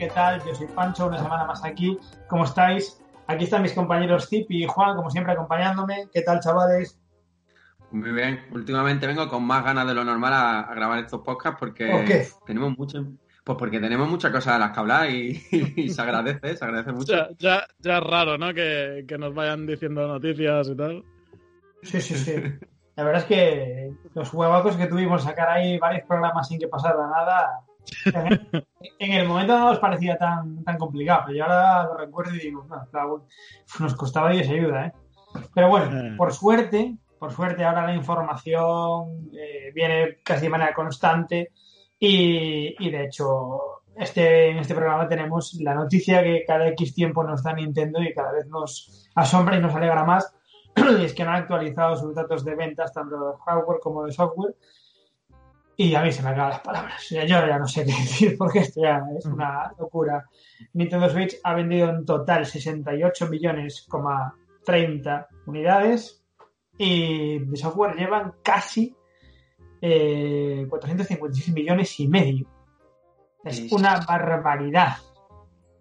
¿Qué tal? Yo soy Pancho, una semana más aquí. ¿Cómo estáis? Aquí están mis compañeros Zip y Juan, como siempre, acompañándome. ¿Qué tal, chavales? Muy bien. Últimamente vengo con más ganas de lo normal a, a grabar estos podcasts porque ¿Por qué? tenemos mucho, pues porque tenemos muchas cosas de las que hablar y, y se agradece, se agradece mucho. Ya, ya, ya es raro, ¿no? Que, que nos vayan diciendo noticias y tal. Sí, sí, sí. La verdad es que los huevacos que tuvimos sacar ahí varios programas sin que pasara nada, en, el momento no nos parecía tan, tan complicado, pero yo ahora lo recuerdo y digo, no, claro, nos costaba y esa ayuda, ¿eh? Pero bueno, Eh. por suerte, por suerte ahora la información eh, viene casi de manera constante y, y de hecho este, en este programa tenemos la noticia que cada X tiempo nos da Nintendo y cada vez nos asombra y nos alegra más y es que han actualizado sus datos de ventas tanto de hardware como de software y a mí se me acaban las palabras. Ya, yo ya no sé qué decir porque esto ya es una locura. Nintendo Switch ha vendido en total 68 millones, 30 unidades y de software llevan casi eh, 456 millones y medio. Es Es- una barbaridad.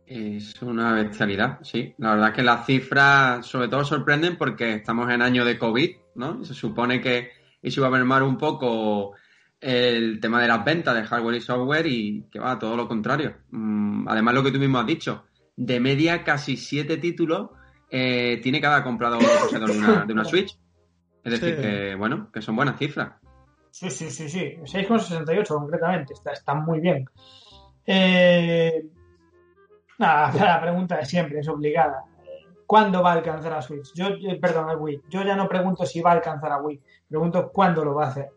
Es una bestialidad, sí. La verdad es que las cifras sobre todo sorprenden porque estamos en año de COVID, ¿no? Se supone que eso iba a mermar un poco el tema de las ventas de hardware y software y que va, todo lo contrario. Mm, Además, lo que tú mismo has dicho, de media casi siete títulos eh, tiene cada comprador de una, de una Switch. Es decir, Sí. que bueno, que son buenas cifras. Sí, sí, sí, sí. 6,68 concretamente. Está, está muy bien. Eh, nada, la pregunta de siempre es obligada. ¿Cuándo va a alcanzar a Switch? Yo, yo- perdón, a Wii. Yo ya no pregunto si va a alcanzar a Wii. Pregunto cuándo lo va a hacer.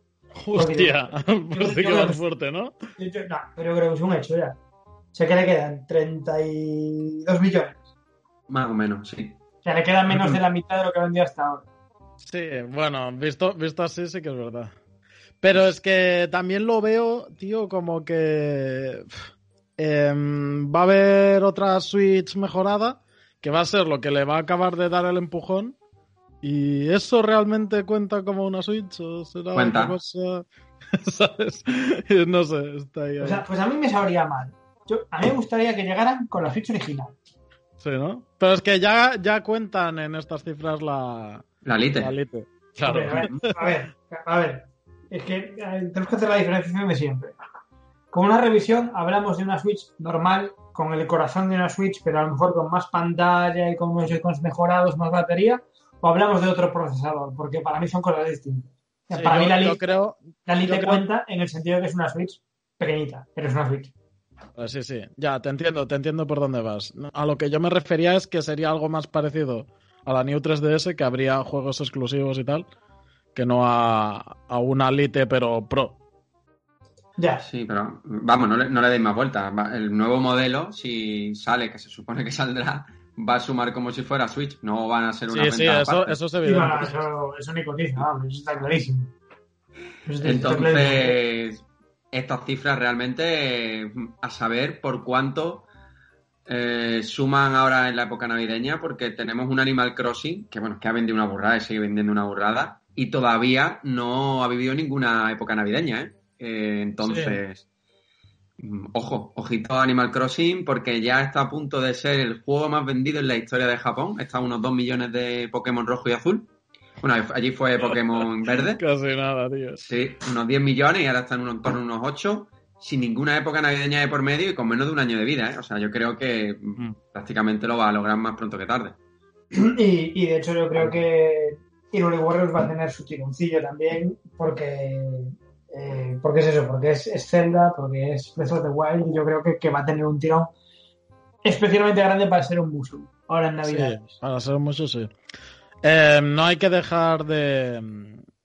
Hostia, pues yo- quedas fuerte, ¿no? Yo- no, pero yo creo que es un hecho ya. Sé que le quedan 32 millones. Más o menos, sí. O sea, le queda menos de la mitad de lo que ha vendido hasta ahora. Sí, bueno, visto, visto así sí que es verdad. Pero es que también lo veo, tío, como que em, va a haber otra Switch mejorada, que va a ser lo que le va a acabar de dar el empujón. ¿Y eso realmente cuenta como una Switch o será Cuenta. otra cosa? ¿Sabes? No sé, está ahí. O ahí. sea, pues a mí me sabría mal. Yo, a mí me gustaría que llegaran con la Switch original. Sí, ¿no? Pero es que ya, ya cuentan en estas cifras la, La Lite. la Lite. Claro. A ver, a ver, a ver. Es que tenemos que hacer la diferenciación de siempre. Con una revisión hablamos de una Switch normal, con el corazón de una Switch, pero a lo mejor con más pantalla y con unos mejorados, más batería, o hablamos de otro procesador, porque para mí son cosas distintas. O sea, Sí, para yo- mí la yo Lite, creo, la Lite yo creo- cuenta en el sentido de que es una Switch pequeñita, pero es una Switch. Eh, Sí, sí, ya, te entiendo, te entiendo por dónde vas. A lo que yo me refería es que sería algo más parecido a la New 3DS, que habría juegos exclusivos y tal, que no a, a una Lite, pero Pro. Ya. Sí, pero vamos, no le, no le deis más vueltas. El nuevo modelo, si sale, que se supone que saldrá, va a sumar como si fuera Switch. No van a ser una Sí, sí, venta eso, aparte. eso es Sí, evidente. bueno, eso, eso ni cotiza, vamos, eso está clarísimo. Eso está clarísimo. Entonces, estas cifras realmente, eh, a saber por cuánto eh, suman ahora en la época navideña, porque tenemos un Animal Crossing que, bueno, que ha vendido una burrada y sigue vendiendo una burrada, y todavía no ha vivido ninguna época navideña, ¿eh? Eh, entonces, ojo, ojito a Animal Crossing, porque ya está a punto de ser el juego más vendido en la historia de Japón. Está a unos 2 millones de Pokémon rojo y azul. Bueno, allí fue Pokémon verde. Casi nada, tío. Sí, unos 10 millones y ahora están en torno a unos 8, sin ninguna época navideña de por medio y con menos de un año de vida, ¿eh? O sea, yo creo que Mm. prácticamente lo va a lograr más pronto que tarde. Y, y de hecho yo creo que Hyrule Warriors va a tener su tironcillo también porque eh, porque es eso, porque es, es Zelda, porque es Breath of the Wild y yo creo que, que va a tener un tirón especialmente grande para ser un Musou ahora en Navidad. Sí, para ser mucho, sí. Eh, no hay que dejar de.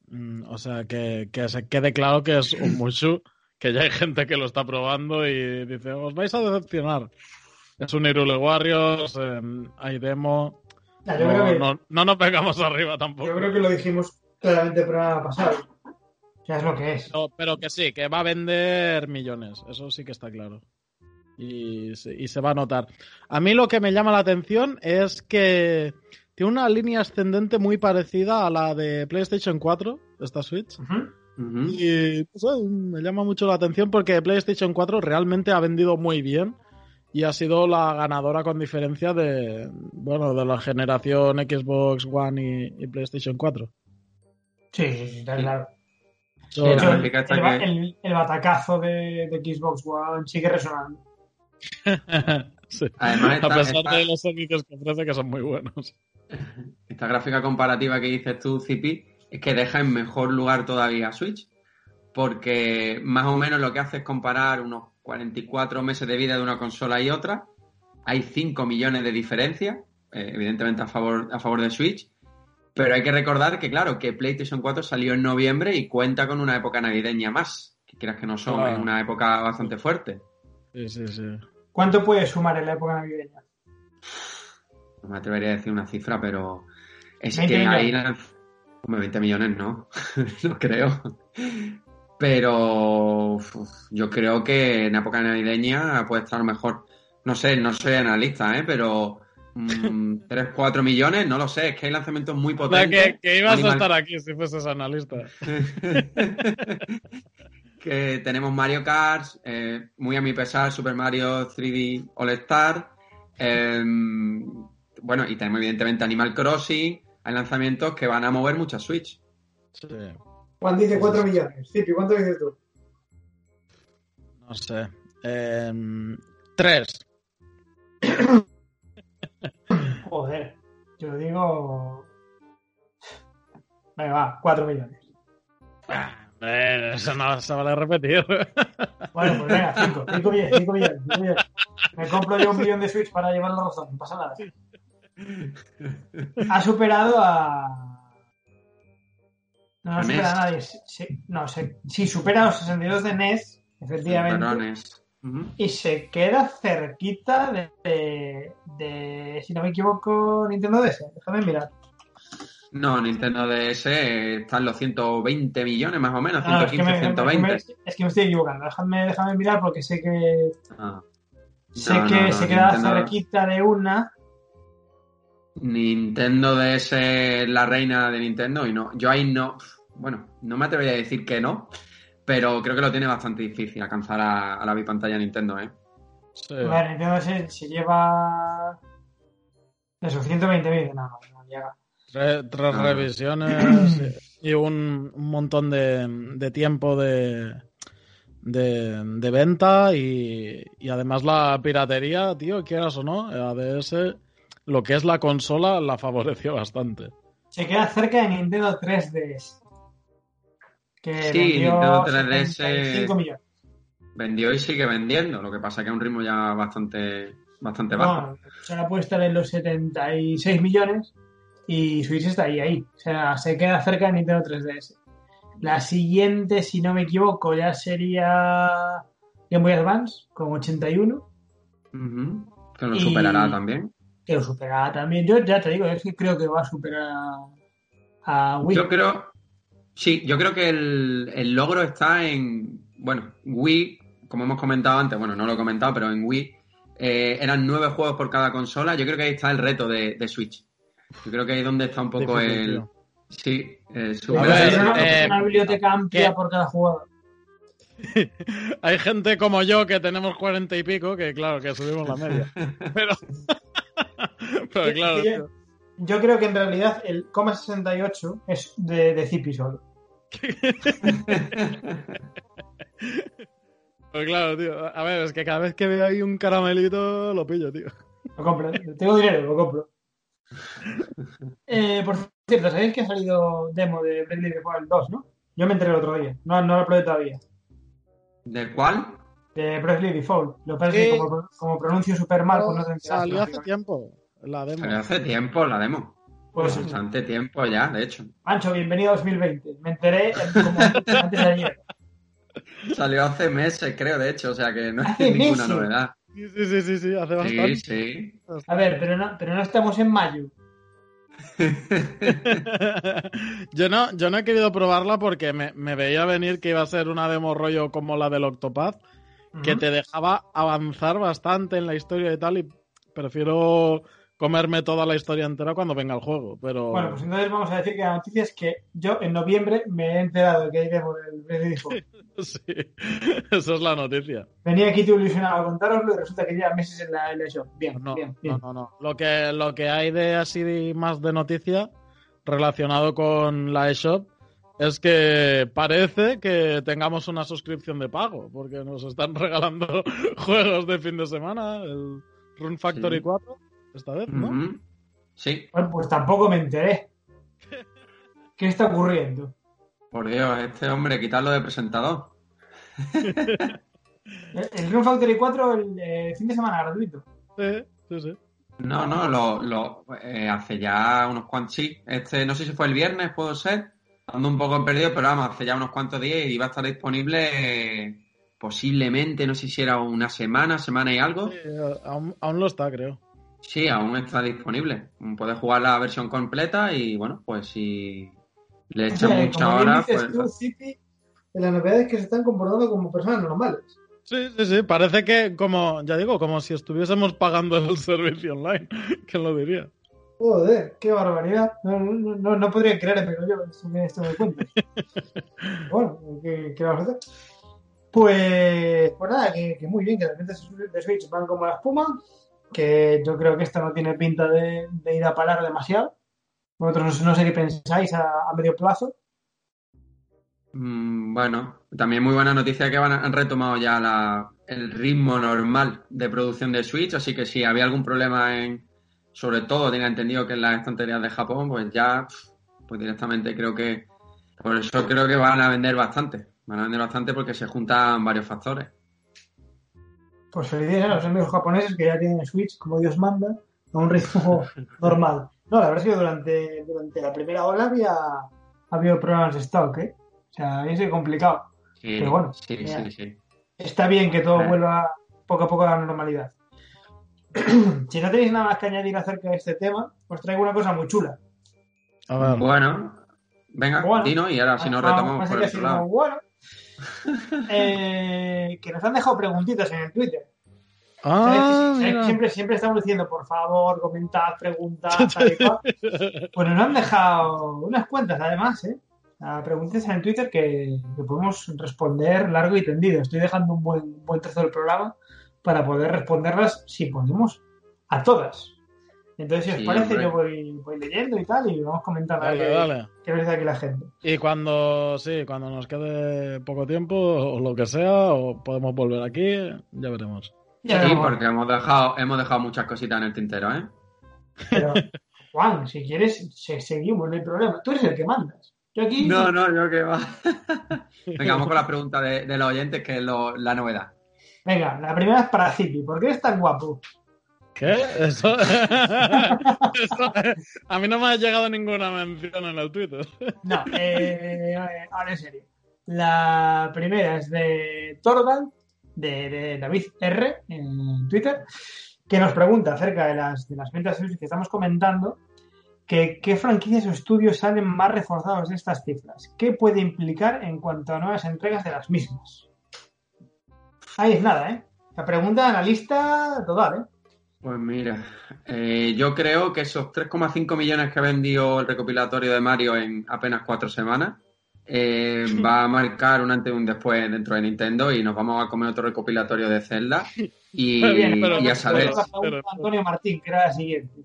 mm, O sea, que, que se quede claro que es un Mushu, que ya hay gente que lo está probando y dice, os vais a decepcionar. Es un Irule Warriors, eh, hay demo. no, que, no, no nos pegamos arriba tampoco. yo creo que lo dijimos claramente el programa pasado. Ya es lo que es. No, pero que sí, que va a vender millones, eso sí que está claro. Y, se- y se va a notar. A mí lo que me llama la atención es que tiene una línea ascendente muy parecida a la de PlayStation 4, esta Switch. Y no sé, me llama mucho la atención porque PlayStation 4 realmente ha vendido muy bien y ha sido la ganadora con diferencia de, bueno, de la generación Xbox One y, y PlayStation 4. Sí, sí, sí, está claro. La el, gráfica está el ba- que- el- el batacazo de, de Xbox One sigue resonando. sí. Además, A pesar esta- de los servicios que ofrece que son muy buenos. esta gráfica comparativa que dices tú, Zipi, es que deja en mejor lugar todavía a Switch, porque más o menos lo que hace es comparar unos 44 meses de vida de una consola y otra. Hay 5 millones de diferencia, eh, evidentemente a favor, a favor de Switch, pero hay que recordar que, claro, que PlayStation 4 salió en noviembre y cuenta con una época navideña más, que quieras que no son, Claro. es una época bastante fuerte. Sí, sí, sí. ¿Cuánto puede sumar en la época navideña? No me atrevería a decir una cifra, pero es 20 que millones. ahí... Hombre, 20 millones no, no creo. Pero uf, yo creo que en época navideña puede estar mejor. No sé, no soy analista, ¿eh? pero 3, 4 millones, no lo sé. Es que hay lanzamientos muy O sea, potentes. que, que ibas Animal- a estar aquí si fueses analista. que tenemos Mario Kart, eh, muy a mi pesar, Super Mario 3D All Star. eh, bueno, y tenemos evidentemente Animal Crossing. Hay lanzamientos que van a mover mucha Switch. Sí, Juan dice 4 millones. Cipi, ¿cuánto dices tú? no sé. Em, tres. Joder, yo digo. Venga, va, 4 millones. Eh, eso no se vale repetir. Bueno, pues venga, 5, 5 millones, 5 millones, 5 millones. Me compro yo un millón de Switch para llevar la razón, no pasa nada. Ha superado a. No, no ¿A supera a nadie. Sí, no, se, sí, supera a los 62 de NES, efectivamente. Y se queda cerquita de, de, de, si no me equivoco, Nintendo DS. Déjame mirar. No, Nintendo DS está en los 120 millones más o menos, Ah, es, que 115, me, es que 120. me- es que me estoy equivocando. Déjame, déjame mirar porque sé que, Ah. sé No, que no, se queda Nintendo- cerquita de una. Nintendo DS es la reina de Nintendo y no, yo ahí no, bueno, no me atrevería a decir que no, pero creo que lo tiene bastante difícil alcanzar a, a la bipantalla Nintendo, ¿eh? Sí. A ver, Nintendo se, se lleva. Eso, 120 mil. No, no, no llega. Tre- tres Ah. revisiones y un, un montón de, de tiempo de, de, de venta y, y además la piratería, tío, quieras o no, ADS, lo que es la consola la favoreció bastante. Se queda cerca de Nintendo 3DS. Que Sí, vendió Nintendo 3DS 75 millones. Vendió y sigue vendiendo, lo que pasa que a un ritmo ya bastante, bastante bajo. No, se la puede estar en los 76 millones y Switch está ahí, ahí. O sea, se queda cerca de Nintendo 3DS. La siguiente, si no me equivoco, ya sería Game Boy Advance con 81, Ujú. Que lo Y- superará también. que lo superará también. Yo ya te digo, es que creo que va a superar a, a Wii. Yo creo, sí, yo creo que el, el logro está en, bueno, Wii, como hemos comentado antes, bueno, no lo he comentado, pero en Wii eh, eran nueve juegos por cada consola. Yo creo que ahí está el reto de, de Switch. Yo creo que ahí es donde está un poco Difícil, el... tío. Sí, una, reto. eh, una biblioteca amplia ¿qué? por cada jugador. Hay gente como yo que tenemos cuarenta y pico que, claro, que subimos la media. Pero, pero claro. Yo, yo creo que en realidad el coma 68 es de, de Zipi solo. Pues claro, tío. A ver, es que cada vez que veo ahí un caramelito, lo pillo, tío. Lo compro, tengo dinero, lo compro. Eh, por cierto, ¿sabéis que ha salido demo de Bravely Default 2, no? Yo me enteré el otro día, no, no lo probé todavía. ¿De cuál? De Bravely Default. Lo que pasa es que Sí. como, como pronuncio súper mal, pues no te enteras, Salió hace tiempo la demo. Salió hace tiempo la demo. Pues sí. Bastante tiempo ya, de hecho. Ancho, bienvenido a 2020. Me enteré como antes de ayer. Salió hace meses, creo, de hecho, o sea que no Hace ninguna meses. novedad. Sí, sí, sí, sí, sí, hace bastante. Sí, sí. A ver, pero no, pero no estamos en mayo. yo, no, yo no he querido probarla porque me, me veía venir que iba a ser una demo rollo como la del Octopath, que te dejaba avanzar bastante en la historia y tal, y prefiero comerme toda la historia entera cuando venga el juego. Pero Bueno, pues entonces vamos a decir que la noticia es que yo en noviembre me he enterado de que hay demo del Bravely Default. sí, esa es la noticia. Venía aquí tú ilusionado a contároslo y resulta que lleva meses en la, en la shop. Bien, No, bien, no, bien. no, no. Lo que, lo que hay de así de- más de noticia relacionado con la eShop es que parece que tengamos una suscripción de pago, porque nos están regalando juegos de fin de semana, el Run Factory Sí. 4, esta vez, ¿no? Sí, Bueno, pues tampoco me enteré. ¿Qué está ocurriendo? por Dios, este hombre, quitarlo de presentador. El, el Rune Factory 4 el eh, fin de semana gratuito. Sí, sí, sí. No, no, lo, lo eh, hace ya unos cuantos, sí, este, no sé si fue el viernes, puedo ser, ando un poco perdido, pero vamos, hace ya unos cuantos días y va a estar disponible eh, posiblemente, no sé si era una semana, semana y algo. Sí, aún, aún lo está, creo. Sí, aún está disponible. Puedes jugar la versión completa y bueno, pues si le echas horas, dices pues tú, Zipi, la novedad es que se están comportando como personas normales. Sí, sí, sí, parece que como, ya digo, como si estuviésemos pagando el servicio online, ¿quién lo diría? Joder, qué barbaridad. No, no, no, no podría creérmelo yo, esto que esto me cuentas. bueno, ¿qué, qué vamos a hacer? Pues, pues nada, que, que muy bien, que las ventas de Switch van como la espuma, que yo creo que esto no tiene pinta de, ir a parar demasiado. Vosotros no, sé qué pensáis a, medio plazo. mm, bueno, también muy buena noticia que van han retomado ya la, el ritmo normal de producción de Switch, así que si había algún problema en, sobre todo, tenga entendido que en las estanterías de Japón, pues ya, pues directamente creo que, por eso creo que van a vender bastante, van a vender bastante porque se juntan varios factores. Pues felicidades a los amigos japoneses que ya tienen Switch, como Dios manda, a un ritmo normal. No, la verdad es que durante, durante la primera ola había, ha habido problemas de stock, ¿eh? O sea, había sido complicado. Sí, Pero bueno, sí, ya. sí, sí. Está bien que todo Eh. vuelva poco a poco a la normalidad. si no tenéis nada más que añadir acerca de este tema, os traigo una cosa muy chula. A ver. Bueno, venga, Bueno. Dino, y ahora si nos Ah, retomamos por el otro no, lado. bueno. Eh, que nos han dejado preguntitas en el Twitter. Ah, ¿Sabes que- sabes que mira. siempre, siempre estamos diciendo, por favor, comentad, preguntad, tal y cual. Pues nos han dejado unas cuentas, además, ¿eh? A preguntas en el Twitter que, que podemos responder largo y tendido. Estoy dejando un buen, buen trozo del programa para poder responderlas, si podemos, a todas. Entonces, si os Sí, parece, hombre. yo voy, voy leyendo y tal, y vamos comentando a ver Dale, qué, dale. qué dice aquí la gente. Y cuando, sí, cuando nos quede poco tiempo o lo que sea, o podemos volver aquí, ya veremos. Ya Sí, veremos. porque hemos dejado, hemos dejado muchas cositas en el tintero, ¿eh? Pero, Juan, si quieres, se- seguimos, no hay problema. Tú eres el que mandas. Yo aquí. No, no, yo que va. Venga, vamos con la pregunta de, de los oyentes, que es lo- la novedad. Venga, la primera es para Zipi. ¿Por qué eres tan guapo? ¿Qué? A mí no me ha llegado ninguna mención en el Twitter. No, eh, ahora en serio. La primera es de Torvald, de, de David R. en Twitter, que nos pregunta acerca de las, de las ventas que estamos comentando, que qué franquicias o estudios salen más reforzados de estas cifras. ¿Qué puede implicar en cuanto a nuevas entregas de las mismas? Ahí es nada, ¿eh? La pregunta analista total, ¿eh? Pues mira, eh, yo creo que esos 3,5 millones que ha vendido el recopilatorio de Mario en apenas cuatro semanas, eh, va a marcar un antes y un después dentro de Nintendo y nos vamos a comer otro recopilatorio de Zelda y, Pero bien, pero- y a saber. Pero- Antonio Martín, que era la siguiente.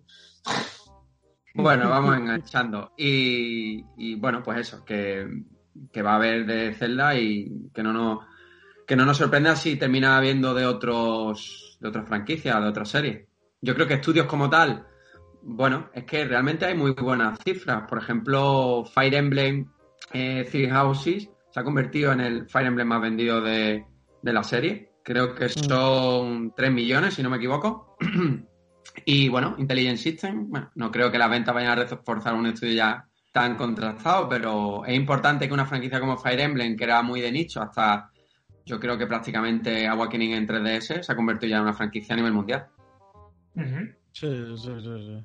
Bueno, vamos enganchando. Y, y, bueno, pues eso, que, que va a haber de Zelda y que no nos, que no nos sorprenda si termina habiendo de otros de otras franquicias, de otras series. Yo creo que estudios como tal, bueno, es que realmente hay muy buenas cifras. Por ejemplo, Fire Emblem eh, Three Houses se ha convertido en el Fire Emblem más vendido de, de la serie. Creo que son 3 millones, si no me equivoco. Y bueno, Intelligent System, bueno, no creo que las ventas vayan a reforzar un estudio ya tan contrastado, pero es importante que una franquicia como Fire Emblem, que era muy de nicho, hasta yo creo que prácticamente Awakening en 3DS se ha convertido ya en una franquicia a nivel mundial. Ujú. Sí, sí, sí, sí.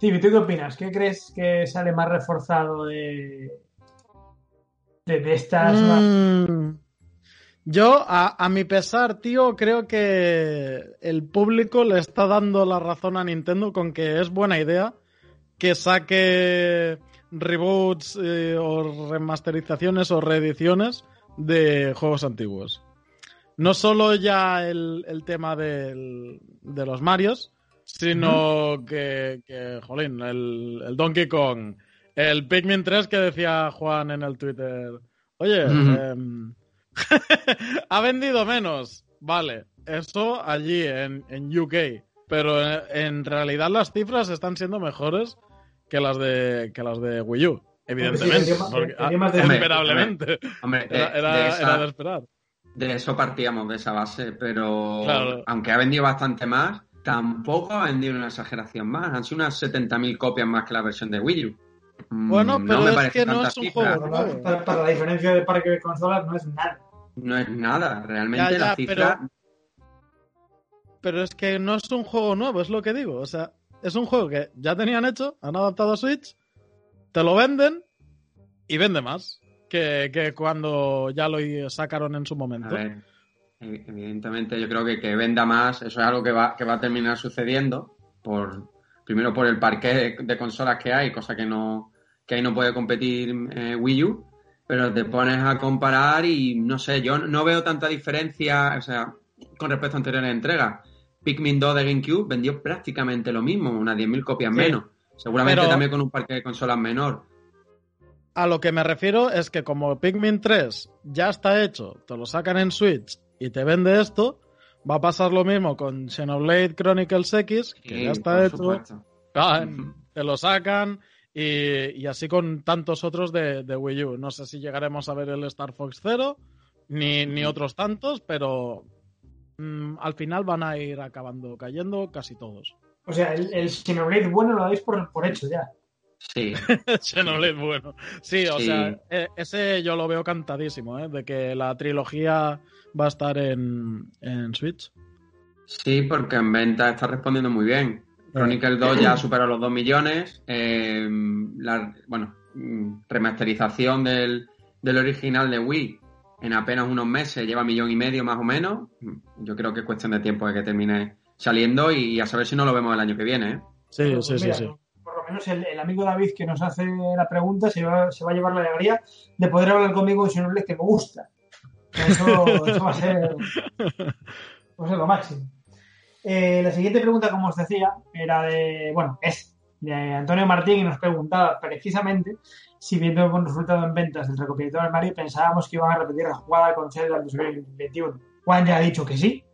Cibi, ¿tú qué opinas? ¿Qué crees que sale más reforzado de, de, de estas? Mm. Yo, a, a mi pesar, tío, creo que el público le está dando la razón a Nintendo con que es buena idea que saque reboots eh, o remasterizaciones o reediciones de juegos antiguos. No solo ya el, el tema del- de los Marios, sino que, que, jolín, el, el Donkey Kong, el Pikmin 3 que decía Juan en el Twitter. Oye, em, ha vendido menos. Vale, eso allí en, en UK. Pero eh, en realidad las cifras están siendo mejores que las de, que las de Wii U. Evidentemente. porque- esperablemente. Hombre, de, Era, era- de era esa- de esperar. de eso partíamos, de esa base, pero Claro. aunque ha vendido bastante más, tampoco ha vendido una exageración más. Han sido unas 70.000 copias más que la versión de Wii U. Mm, Bueno, pero es que no es un cifra. juego Para, para- para la diferencia de parque de consolas no es nada. No es nada, realmente Ya, ya, la cifra. Pero es que no es un juego nuevo, es lo que digo. O sea, es un juego que ya tenían hecho, han adaptado a Switch, te lo venden y vende más que, que cuando ya lo sacaron en su A momento. ver, evidentemente yo creo que que venda más, eso es algo que va, que va a terminar sucediendo, por primero por el parque de, de consolas que hay, cosa que no que ahí no puede competir eh, Wii U, pero te pones a comparar y no sé, yo no veo tanta diferencia, o sea, con respecto a anteriores entregas. Pikmin 2 de GameCube vendió prácticamente lo mismo, unas 10.000 copias Sí. menos. Seguramente Pero- también con un parque de consolas menor. A lo que me refiero es que como Pikmin 3 ya está hecho, te lo sacan en Switch y te vende esto, va a pasar lo mismo con Xenoblade Chronicles X, que Sí, ya está hecho, ah, te lo sacan y, y así con tantos otros de, de Wii U. No sé si llegaremos a ver el Star Fox Zero ni, ni otros tantos, pero mm, al final van a ir acabando cayendo casi todos. O sea, el, el Xenoblade bueno lo dais por, por hecho ya. Sí, Xenoblade, bueno. Sí, o Sí. sea, eh, ese yo lo veo cantadísimo, ¿eh? De que la trilogía va a estar en, en Switch. Sí, porque en venta está respondiendo muy bien. Chronicle 2 ya superó los 2 millones. eh, la bueno, mm, remasterización del, del original de Wii en apenas unos meses lleva millón y medio más o menos. Mm, Yo creo que es cuestión de tiempo de que termine saliendo y a saber si no lo vemos el año que viene. ¿eh? Sí, sí, sí, mira, sí. Por lo menos el, el amigo David que nos hace la pregunta se va, se va a llevar la alegría de poder hablar conmigo de Xenoblade que me gusta. Eso, eso va, a ser, va a ser lo máximo. Eh, la siguiente pregunta, como os decía, era de, bueno, es de Antonio Martín y nos preguntaba precisamente si viendo el buen resultado en ventas del recopilatorio del Mario pensábamos que iban a repetir la jugada con Zelda en 2021. Juan ya ha dicho que sí.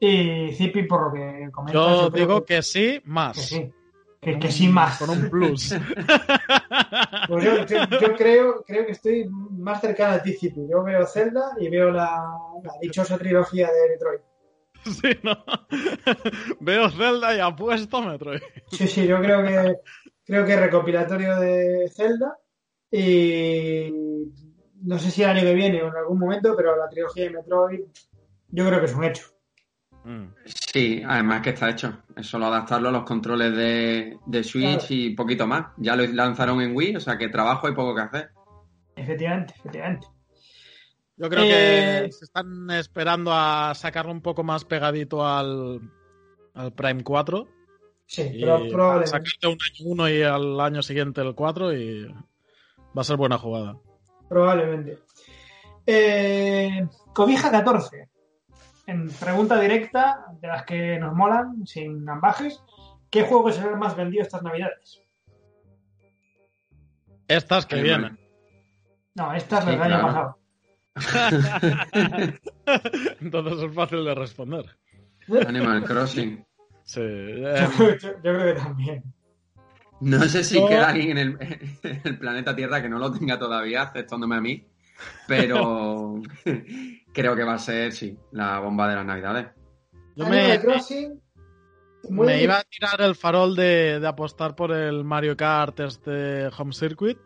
Y Zipi, por lo que comenta, Yo digo que sí, que más. sí. Que, que sí más. Con un plus. Pues yo, yo- yo creo, creo que estoy más cercano a ti, Zipi. Yo veo Zelda y veo la, la dichosa trilogía de Metroid. sí, ¿no? Veo Zelda y apuesto Metroid. Sí, sí, yo creo que creo que recopilatorio de Zelda y no sé si el año que viene o en algún momento, pero la trilogía de Metroid yo creo que es un hecho. Mm. Sí, además que está hecho. Es solo adaptarlo a los controles de, de Switch Claro. y poquito más. Ya lo lanzaron en Wii, o sea que trabajo hay poco que hacer. Efectivamente, efectivamente. Yo creo Eh, que se están esperando a sacarlo un poco más pegadito al, al Prime 4. Sí, pero probablemente. sacarte un año uno y al año siguiente el 4 y va a ser buena jugada. Probablemente. Eh, Cobija 14. En pregunta directa, de las que nos molan, sin ambajes, ¿qué juego será el más vendido estas navidades? Estas que vienen. No, estas Sí, las del año pasado. Entonces es fácil de responder. Animal Crossing. Sí. Yo, eh, yo- yo creo que también. No sé si queda alguien en el, en el planeta Tierra que no lo tenga todavía, aceptándome a mí, pero creo que va a ser, sí, la bomba de las Navidades. yo Animal me, Crossing, muy me iba a tirar el farol de, de apostar por el Mario Kart este Home Circuit,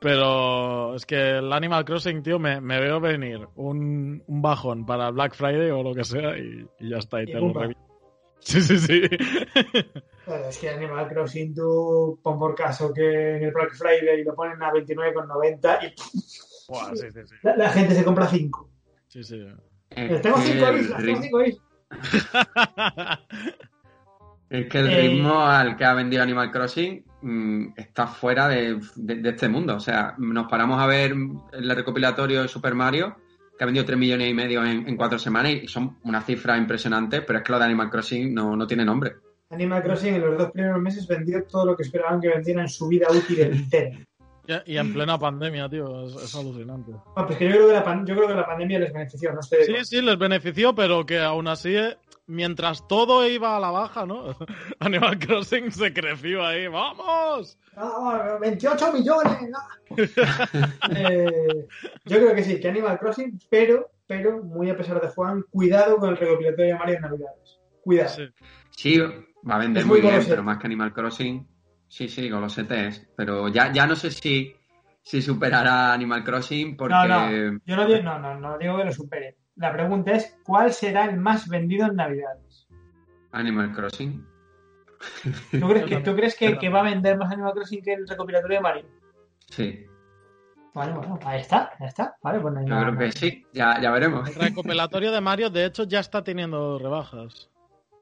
pero es que el Animal Crossing, tío, me, me veo venir un, un bajón para Black Friday o lo que sea y, y ya está, y Y te lo. Sí, sí, sí. Es que Animal Crossing, tú pon por caso que en el Black Friday lo ponen a 29,90 y Buah, sí, sí, sí. la, la gente se compra 5. sí, sí. Tengo que 5 el islas, tengo rit- 5 islas. Es que el Eh, ritmo al que ha vendido Animal Crossing mm, está fuera de, de- de este mundo. O sea, nos paramos a ver el recopilatorio de Super Mario, que ha vendido 3 millones y medio en, en cuatro semanas, y son una cifra impresionante, pero es que lo de Animal Crossing no, no tiene nombre. Animal Crossing en los dos primeros meses vendió todo lo que esperaban que vendiera en su vida útil entera. Y, y en plena pandemia, tío, es, es alucinante. No, pues que yo creo que la, pan- yo creo que la pandemia les benefició, no estoy Sí, sí, les benefició, pero que aún así, eh, mientras todo iba a la baja, ¿no? Animal Crossing se creció ahí, ¡vamos! Ah, 28 millones. ah. Eh, yo creo que sí, que Animal Crossing, pero, pero, muy a pesar de Juan, cuidado con el recopilatorio de Mario en Navidades. Cuidado. Sí. Sí, va a vender Es muy muy bien, pero más que Animal Crossing, sí, sí, golosete es. Pero ya, ya no sé si, si superará Animal Crossing porque... No, no, yo no digo, no, no, no digo que lo supere. La pregunta es, ¿cuál será el más vendido en Navidades? Animal Crossing. ¿Tú crees, que, ¿tú crees que, va a vender más Animal Crossing que el recopilatorio de Mario? Sí, Vale, bueno, ahí está, ya está. Vale, pues no hay yo nada creo que sí, ya, ya veremos. El recopilatorio de Mario, de hecho, ya está teniendo rebajas.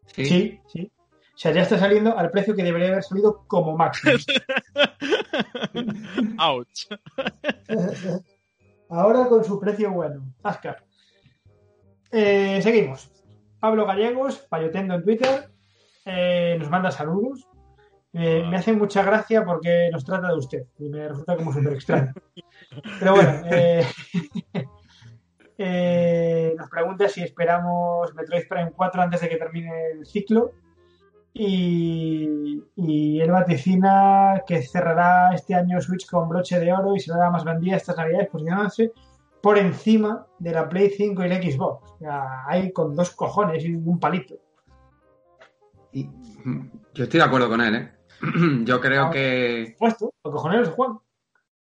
Sí. Sí, sí. O sea, ya está saliendo al precio que debería haber salido como máximo. Ouch. Ahora con su precio bueno. Ascar. Eh, seguimos. Pablo Gallegos, Payotendo en Twitter, eh, nos manda saludos. Eh, me hace mucha gracia porque nos trata de usted y me resulta como súper extraño. Pero bueno, nos pregunta si esperamos Metroid Prime 4 antes de que termine el ciclo. Y, y él vaticina que cerrará este año Switch con broche de oro y será la más vendida estas navidades, posicionándose por encima de la Play 5 y la Xbox. O sea, hay con dos cojones y un palito. Y, mm, yo estoy de acuerdo con él, ¿eh? Yo creo Ah. que Puesto, los cojones Juan.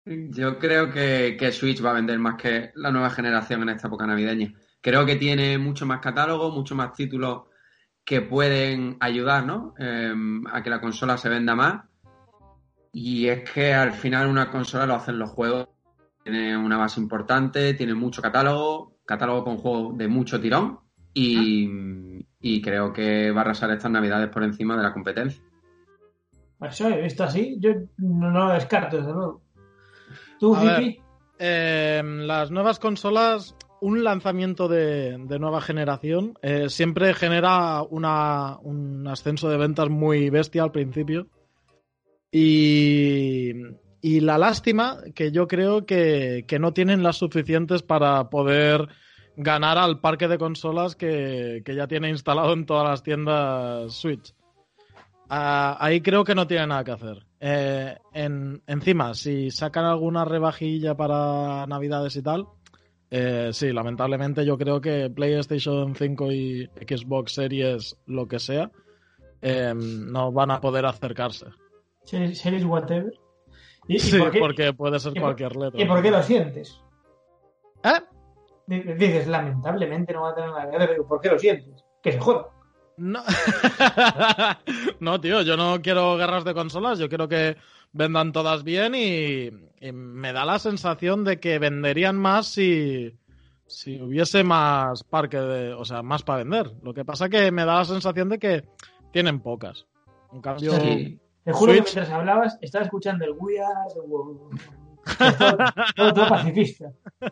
yo creo que, que Switch va a vender más que la nueva generación en esta época navideña. Creo que tiene mucho más catálogo, mucho más títulos que pueden ayudar, ¿no? Eh, a que la consola se venda más. Y es que al final una consola lo hacen los juegos. Tiene una base importante, tiene mucho catálogo, catálogo con juegos de mucho tirón. Y, y creo que va a arrasar estas navidades por encima de la competencia. Eso he visto así, yo no, no lo descarto, desde luego. ¿Tú, A ver. Zipi? Eh, las nuevas consolas, un lanzamiento de, de nueva generación, eh, siempre genera un ascenso de ventas muy bestia al principio. Y, y la lástima que yo creo que, no tienen las suficientes para poder ganar al parque de consolas que, ya tiene instalado en todas las tiendas Switch. Ah, ahí creo que no tiene nada que hacer. Eh, en- encima, si sacan alguna rebajilla para Navidades y tal, eh, sí, lamentablemente yo creo que PlayStation 5 y Xbox Series, lo que sea, eh, no van a poder acercarse. Series series whatever. ¿Y, y Sí, por qué, porque puede ser por- cualquier letra. ¿Y por qué lo sientes? ¿Eh? Dices, lamentablemente no va a tener nada que ver. Digo, ¿Por qué lo sientes? Que se joda. No. no, tío, yo no quiero guerras de consolas, yo quiero que vendan todas bien y, y me da la sensación de que venderían más si, si hubiese más parque de, o sea, más para vender. Lo que pasa que me da la sensación de que tienen pocas. En cambio, Sí. Te juro Switch. que mientras hablabas estaba escuchando el We Are. Todo, todo, todo pacifista.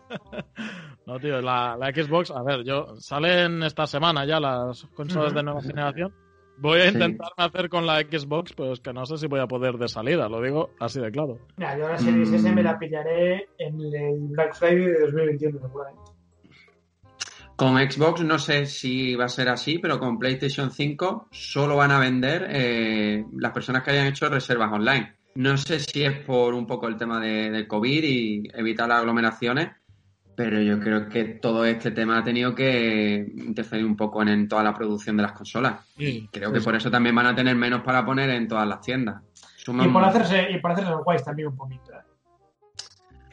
No, tío, la, la Xbox, a ver, yo salen esta semana ya las consolas de nueva generación. Voy a Sí. intentarme hacer con la Xbox, pero es que no sé si voy a poder de salida, lo digo así de claro. Mira, yo la Series S me la pillaré en el Black Friday de 2021, seguramente. Con Xbox no sé si va a ser así, pero con PlayStation 5 solo van a vender eh, las personas que hayan hecho reservas online. No sé si es por un poco el tema de, del COVID y evitar las aglomeraciones, pero yo creo que todo este tema ha tenido que interferir un poco en, en toda la producción de las consolas. Sí, Creo que por eso también van a tener menos para poner en todas las tiendas. Suman- Y por hacerse, y por hacerse los guays también un poquito.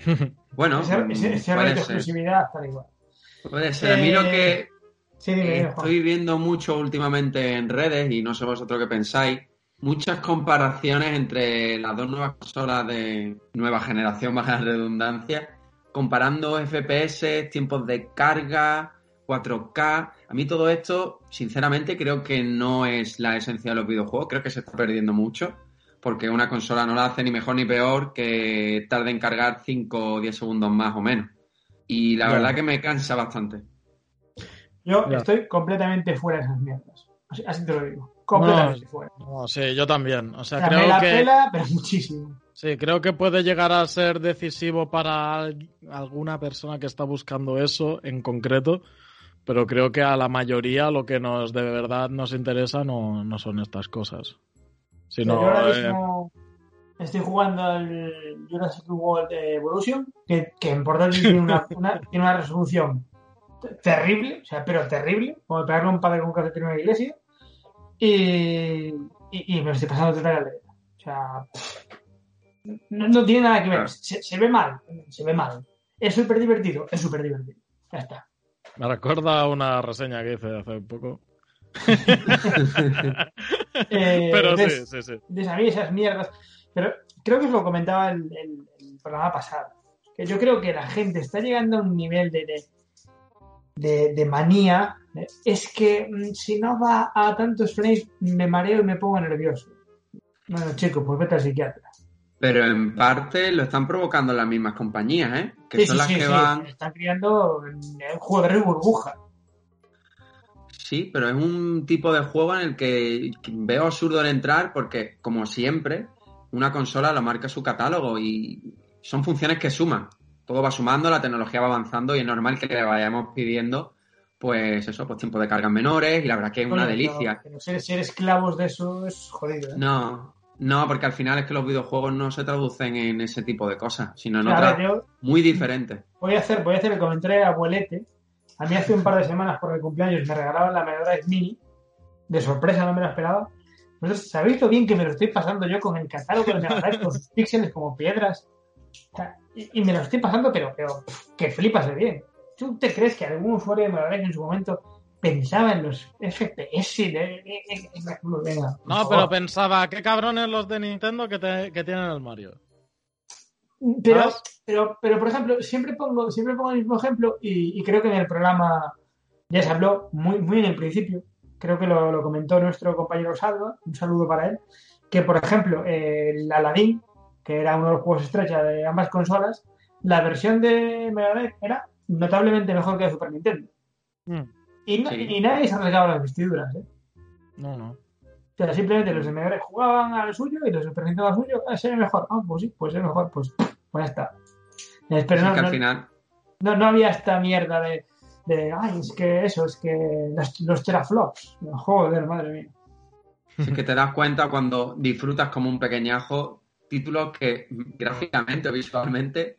¿eh? Bueno, ese ese, ese puede rate de ser. exclusividad está igual. Puede ser. A mí lo Eh, que dime. Estoy viendo mucho últimamente en redes, y no sé vosotros qué pensáis, muchas comparaciones entre las dos nuevas consolas de nueva generación, baja la redundancia, comparando FPS, tiempos de carga, 4K. A mí todo esto, sinceramente, creo que no es la esencia de los videojuegos, creo que se está perdiendo mucho, porque una consola no la hace ni mejor ni peor que tarde en cargar 5 o 10 segundos más o menos. Y la verdad que me cansa bastante. Yo estoy completamente fuera de esas mierdas. Así, así te lo digo. Completamente fuera. No, sí, yo también. O O sea, sea, me creo la que, pela, pero muchísimo. sí, creo que puede llegar a ser decisivo para al- alguna persona que está buscando eso en concreto, pero creo que a la mayoría lo que nos de verdad nos interesa no, no son estas cosas. Sino, yo ahora eh, mismo estoy jugando al Jurassic World Evolution, que, que en portátil tiene una, una- tiene una resolución te- terrible, o sea, pero terrible, como pegarle un padre con un calcetín en una iglesia, y, y, y me lo estoy pasando total la letra. O sea, no, no tiene nada que ver, Claro. se, se ve mal, se ve mal. Es súper divertido, es súper divertido. Ya está. me recuerda una reseña que hice hace poco. Eh, pero sí, entonces- sí, sí. Entonces, a mí esas mierdas. Pero creo que os lo comentaba el, el- el programa pasado. Que yo creo que la gente está llegando a un nivel de, de, de- de manía. Es que mm, si no va a tantos frames, me mareo y me pongo nervioso. Bueno, chico, pues vete al psiquiatra. Pero en parte lo están provocando las mismas compañías, ¿eh? Que Sí, son sí, las sí, que sí, van. Están criando en un juego de burbuja. Sí, pero es un tipo de juego en el que veo absurdo el entrar porque, como siempre, una consola lo marca su catálogo y son funciones que suman. Todo va sumando, la tecnología va avanzando y es normal que le vayamos pidiendo, pues eso, pues tiempo de cargas menores y la verdad que es una delicia. Pero ser, ser esclavos de eso es jodido. ¿eh? No, no, porque al final es que los videojuegos no se traducen en ese tipo de cosas, sino en O sea, a otras ver, yo, muy diferentes. voy a hacer, voy a hacer el comentario de abuelete. A mí hace un par de semanas por mi cumpleaños me regalaban la Mega Drive Mini. De sorpresa, no me la esperaba. ¿sabéis lo bien que me lo estoy pasando yo con el catálogo de Mega Drive, con sus píxeles como piedras? O sea, y, y me lo estoy pasando, pero, pero pff, que flipas de bien. ¿Tú te crees que algún usuario de Mega en su momento pensaba en los FPS? De, venga, No, pero pensaba, qué cabrones los de Nintendo que, te- que tienen el Mario. Pero, ¿Sabes? pero, pero, por ejemplo, siempre pongo, siempre pongo el mismo ejemplo y, y creo que en el programa ya se habló muy, muy en el principio. Creo que lo, lo comentó nuestro compañero Salva, un saludo para él, que por ejemplo el Aladdin, que era uno de los juegos estrecha de ambas consolas, la versión de Mega Drive era notablemente mejor que de Super Nintendo. Mm, Y, no- Sí. y nadie se arreglaba las vestiduras. ¿eh? No, no. O sea, simplemente los de Mega Drive jugaban a lo suyo y los de Super Nintendo a lo suyo. Ah, se ve mejor. Ah, pues sí, pues es mejor. Pues, pues ya está. Pero no, que al no- final no, no había esta mierda de, de, ay, es que eso, es que los, los teraflops. Joder, madre mía. Sí que te das cuenta cuando disfrutas como un pequeñajo títulos que gráficamente o visualmente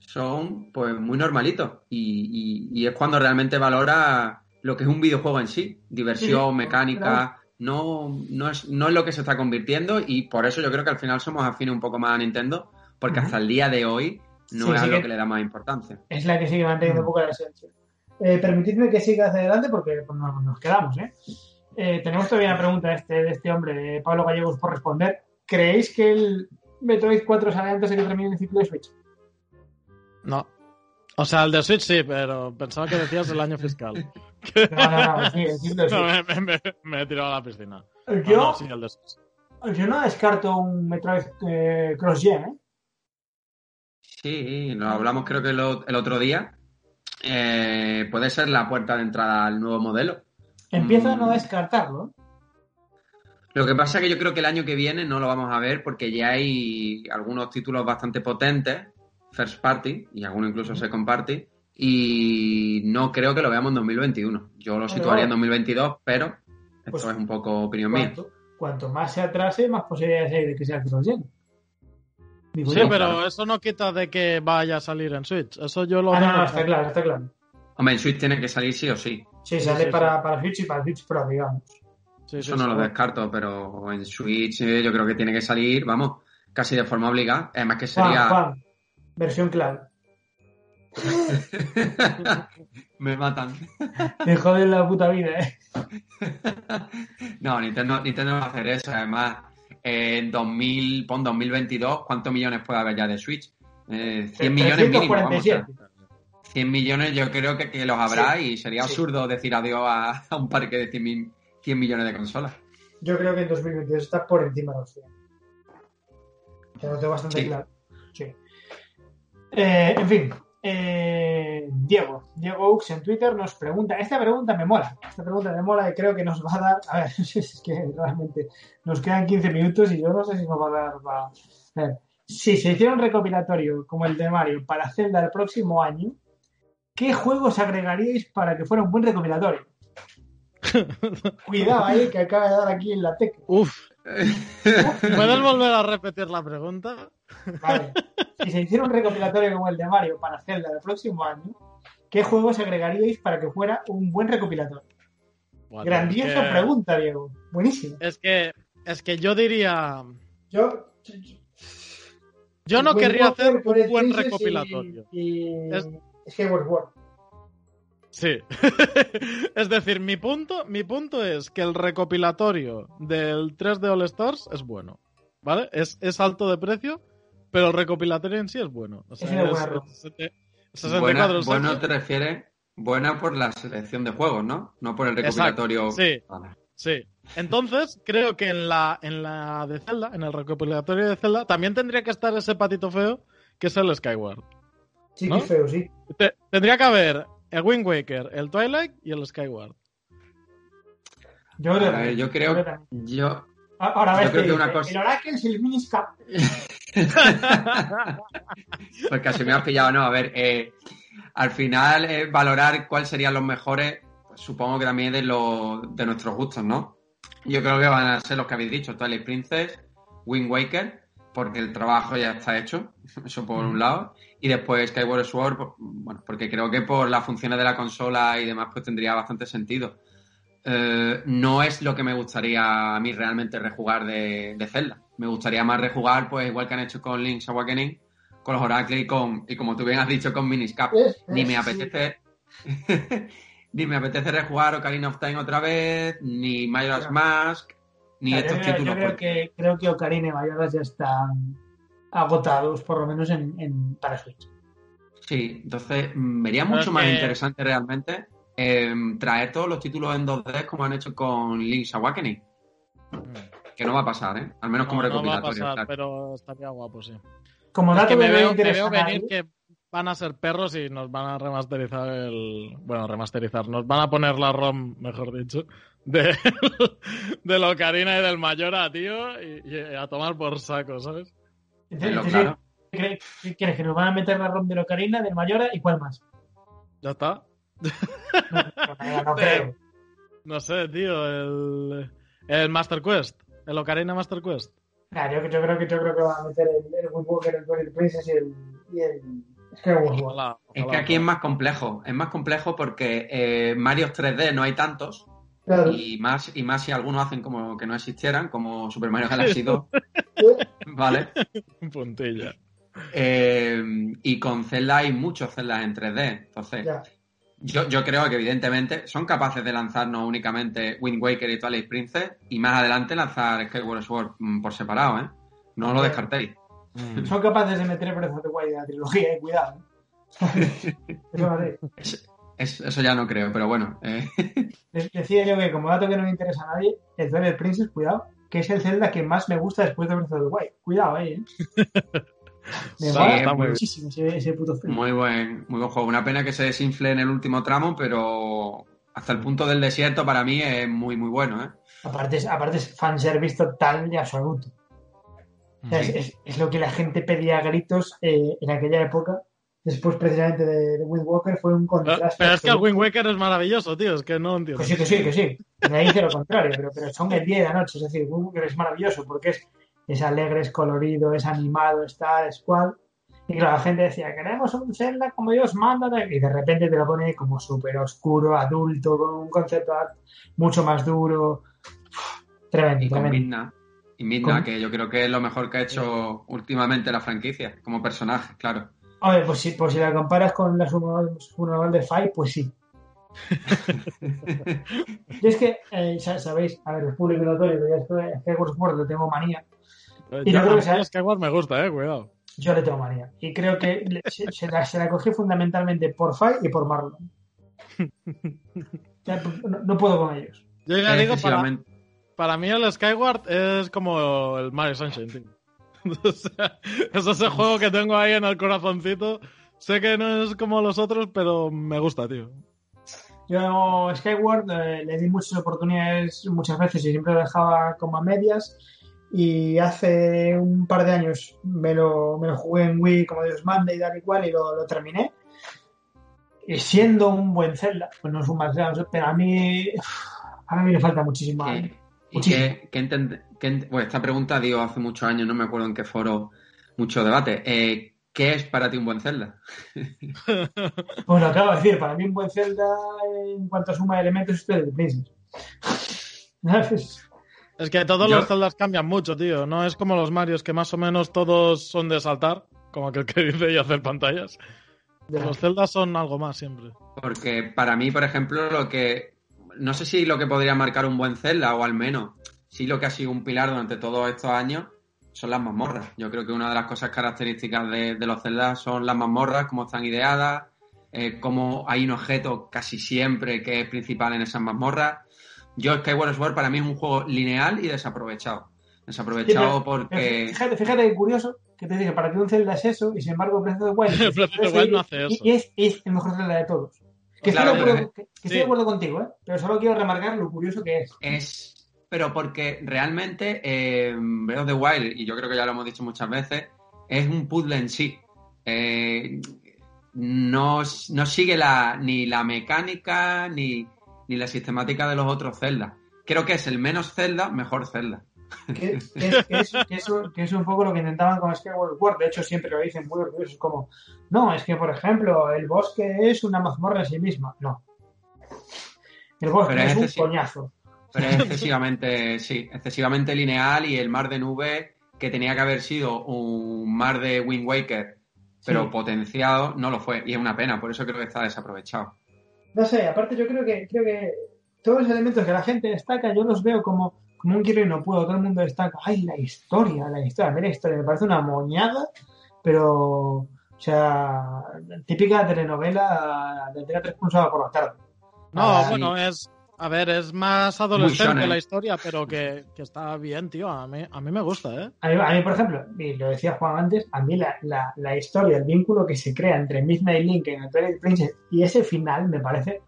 son pues muy normalitos y, y- y es cuando realmente valora lo que es un videojuego en sí, diversión, Sí, mecánica, no, no, es, no es lo que se está convirtiendo y por eso yo creo que al final somos afines un poco más a Nintendo porque hasta el día de hoy no Sí, es sí lo que- que le da más importancia. Es la que sigue manteniendo Mm. un poco la esencia. Eh, permitidme que siga hacia adelante porque pues, nos, nos quedamos, ¿eh? Eh, Tenemos todavía una pregunta de este, de este hombre, de Pablo Gallegos, por responder. ¿Creéis que el Metroid 4 sale antes de que termine el ciclo de Switch? No. O sea, el de Switch sí, pero pensaba que decías el año fiscal. No, no, no, sí, el ciclo de No, Switch. me, me- me he tirado a la piscina. No, Yo, no, sí, el de Switch. yo no descarto un Metroid eh, Cross-Gen, ¿eh? Sí, lo hablamos creo que lo- el otro día. Eh, puede ser la puerta de entrada al nuevo modelo. Empiezo a no Mm. descartarlo. Lo que pasa es que yo creo que el año que viene no lo vamos a ver porque ya hay algunos títulos bastante potentes, first party y algunos incluso second party, y no creo que lo veamos en 2021. Yo lo situaría en 2022, pero esto Pues, es un poco opinión mía. Cuanto, más se atrase, más posibilidades hay de que sea cross-gen. Digo Sí, yo. pero claro. eso no quita de que vaya a salir en Switch. Eso yo lo Ah, no, no, está claro, está claro. Hombre, en Switch tiene que salir sí o sí. Sí, Sí, sale sí, para, para Switch y para Switch Pro, digamos. Sí, Eso sí, no lo descarto, pero en Switch eh, yo creo que tiene que salir, vamos, casi de forma obligada. Además que Juan, sería... Juan, versión cloud. Me matan. Me joden la puta vida, eh. no, Nintendo, Nintendo va a hacer eso. Además, en 2000, pon 2022, ¿cuántos millones puede haber ya de Switch? Eh, 100 millones mínimo. Vamos, o sea, 347. 100 millones yo creo que, que los habrá y sería Sí. absurdo decir adiós a, a un parque de 100, mil- 100 millones de consolas. Yo creo que en 2022 está por encima de los 100. Te lo tengo bastante Sí. claro. Sí. Eh, en fin, eh, Diego, Diego Ux en Twitter nos pregunta, esta pregunta me mola, esta pregunta me mola y creo que nos va a dar, a ver, es que realmente nos quedan 15 minutos y yo no sé si nos va a dar para... A ver, si se hiciera un recopilatorio como el de Mario para Zelda el próximo año, ¿qué juegos agregaríais para que fuera un buen recopilatorio? Cuidado ahí que acaba de dar aquí en la tecla. Uf. ¿Puedes volver a repetir la pregunta? Vale. Si se hiciera un recopilatorio como el de Mario para Zelda el próximo año, ¿qué juegos agregaríais para que fuera un buen recopilatorio? Buah, Grandiosa es que- pregunta, Diego. Buenísimo. Es que, es que yo diría. Yo, Yo no querría hacer un buen recopilatorio. Y, y Es- Skyward. Sí. es decir, mi punto, mi punto es que el recopilatorio del 3D All Stars es bueno. ¿Vale? Es, es alto de precio, pero el recopilatorio en sí es bueno. O sea, Es una buena es- ROM. es 64 Buena, el bueno te refieres, buena por la selección de juegos, ¿no? No por el recopilatorio. sí. Vale. Sí. Entonces, creo que en la, en la de Zelda, en el recopilatorio de Zelda, también tendría que estar ese patito feo que es el Skyward. Sí, ¿No? que es feo, sí. Te- tendría que haber el Wind Waker, el Twilight y el Skyward. Yo creo, A yo creo, Ahora ves yo creo que una cosa- el Oracle es el Miniscap. Pues casi me has pillado, no. A ver, eh, al final, eh, valorar cuáles serían los mejores, pues, supongo que también de, los de nuestros gustos, ¿no? Yo creo que van a ser los que habéis dicho: Twilight Princess, Wind Waker, porque el trabajo ya está hecho, eso por un lado. Y después Skyward Sword, bueno, porque creo que por las funciones de la consola y demás, pues tendría bastante sentido. Eh, no es lo que me gustaría a mí realmente rejugar de, de Zelda. Me gustaría más rejugar, pues igual que han hecho con Link's Awakening, con los Oracle y con, y como tú bien has dicho, con Miniscap. Ni me apetece, ni me apetece rejugar Ocarina of Time otra vez, ni Majora's. Mask, ni estos creo- yo títulos. creo porque- que, creo que Ocarina y Mayoras ya están agotados, por lo menos en, en para Switch. Sí, entonces mm, vería mucho es más que- interesante realmente eh, traer todos los títulos en 2D como han hecho con Link's Awakening. Que no va a pasar, ¿eh? Al menos como No, no va a recopilatorio. pasar, claro. pero estaría guapo, sí. Como Es dato que me que no veo, me veo venir que van a ser perros y nos van a remasterizar el. Bueno, remasterizar. Nos van a poner la ROM, mejor dicho, de, del Ocarina y del Mayora, tío, y, y a tomar por saco, ¿sabes? Entonces, claro. ¿qué- ¿qué quieres? ¿Que nos van a meter la ROM de Ocarina, del Mayora y cuál más? Ya está. No, no, no creo. No sé, tío, el. El Master Quest. El Ocarina Master Quest. Nah, yo, yo creo que yo creo que van a meter el, el Walker, el Twilight Princess y el, y el. Ojalá, Es que ojalá, aquí es más complejo. Es más complejo porque eh, Mario 3D no hay tantos. Claro. Y más, y más si algunos hacen como que no existieran, como Super Mario Galaxy 2. ¿Vale? Un puntilla. Eh, y con Zelda hay muchos Zelda en 3D. Entonces, Ya. yo, yo creo que evidentemente son capaces de lanzarnos únicamente Wind Waker y Twilight Princess y más adelante lanzar Skyward Sword mm, por separado, ¿eh? No lo descartéis. Son capaces de meter Breath of the Wild en la trilogía, eh, cuidado. Eso va a ser. Es- es- eso ya no creo, pero bueno. eh, De- Decía yo que como dato que no me interesa a nadie, el Twilight Princess, cuidado, que es el Zelda que más me gusta después de Breath of the Wild. Cuidado ahí, ¿eh? Me Sí, mola está muy- muchísimo ese, ese puto film. Muy buen, muy buen juego. Una pena que se desinfle en el último tramo, pero hasta el punto del desierto para mí es muy, muy bueno, ¿eh? Aparte, es, aparte es fanservice total y absoluto. O sea, es, es- es lo que la gente pedía a gritos eh, en aquella época. Después, precisamente, de, de Wind Walker fue un contraste. pero es que el. Wind Waker es maravilloso, tío. Es que no entiendo. Que sí, que sí, que sí. Me dice lo contrario, pero, pero son el día y la noche. Es decir, Wind Walker es maravilloso porque es, es alegre, es colorido, es animado, está, es cual. Y claro, la gente decía, queremos un Zelda como Dios manda. Y de repente te lo pone como súper oscuro, adulto, con un concepto mucho más duro. Tremendo, Y con tremendo. Midna. Y Midna, Con- que yo creo que es lo mejor que ha hecho últimamente la franquicia, como personaje, claro. Oye, pues si, pues si la comparas con la subnormal de Five, pues sí. Yo es que, eh, ya sabéis, a ver, es público notorio, pero ya es que Skyward Sword le tengo manía. Y Yo no creo a que sea- Skyward me gusta, eh, cuidado. Yo le tengo manía. Y creo que le- se, se la, se la cogí fundamentalmente por Five y por Marlon. Ya, pues, no, no puedo con ellos. Yo ya digo, para, para mí el Skyward es como el Mario Sunshine, tío. O sea, es ese juego que tengo ahí en el corazoncito. Sé que no es como los otros, pero me gusta, tío. Yo Skyward eh, le di muchas oportunidades muchas veces y siempre lo dejaba como a medias. Y hace un par de años me lo, me lo jugué en Wii como Dios manda y tal y cual y lo, lo terminé. Y siendo un buen Zelda, pues no es un mal Zelda, pero a mí, a mí me falta muchísimo. Y ent- bueno, esta pregunta dio hace muchos años, no me acuerdo en qué foro, mucho debate. Eh, ¿Qué es para ti un buen Zelda? Pues lo acabo de decir, para mí un buen Zelda en cuanto a suma de elementos es Twilight Princess. ¿Sabes? Es que todos Yo- los Zeldas cambian mucho, tío. No es como los Marios, que más o menos todos son de saltar, como aquel que dice y hacer pantallas. Los Zeldas son algo más siempre. Porque para mí, por ejemplo, lo que. No sé si lo que podría marcar un buen Zelda, o al menos, sí lo que ha sido un pilar durante todos estos años, son las mazmorras. Yo creo que una de las cosas características de, de los Zelda son las mazmorras, cómo están ideadas, eh, cómo hay un objeto casi siempre que es principal en esas mazmorras. Yo, Skyward Sword para mí es un juego lineal y desaprovechado. Desaprovechado Sí, pero- porque. Fíjate, fíjate que curioso que te que para ti un Zelda es eso y sin embargo Breath of the Wild, Breath of the Wild no hace y- eso. Y es, es el mejor Zelda de todos. Que Claro, estoy, de acuerdo, pero- que- que estoy sí. de acuerdo contigo, ¿eh? pero solo quiero remarcar lo curioso que es. Es, pero porque realmente eh, Breath of the Wild, y yo creo que ya lo hemos dicho muchas veces, es un puzzle en sí. Eh, no, no sigue la, ni la mecánica ni, ni la sistemática de los otros Zelda. Creo que es el menos Zelda, mejor Zelda. Que, que es, que un- que es un poco lo que intentaban con Skyward Sword. De hecho, siempre lo dicen muy orgullosos, como, no, es que, por ejemplo, el bosque es una mazmorra en sí misma. No. El bosque Pero es un coñazo. Pero es excesivamente, sí, excesivamente lineal y el mar de nube que tenía que haber sido un mar de Wind Waker, pero Sí. potenciado, no lo fue. Y es una pena, por eso creo que está desaprovechado. No sé, aparte yo creo que creo que todos los elementos que la gente destaca, yo los veo como, como un quiero y no puedo. Todo el mundo destaca, ay, la historia, la historia, mira la historia, me parece una moñada, pero, o sea, típica telenovela de 3 pulsada por la tarde. No, Ah, bueno, es. A ver, es más adolescente la historia, pero que, que está bien, tío. A mí, a mí me gusta, ¿eh? A mí, a mí, por ejemplo, y lo decía Juan antes, a mí la, la, la historia, el vínculo que se crea entre Midnight Link en el Twilight Princess y ese final me parece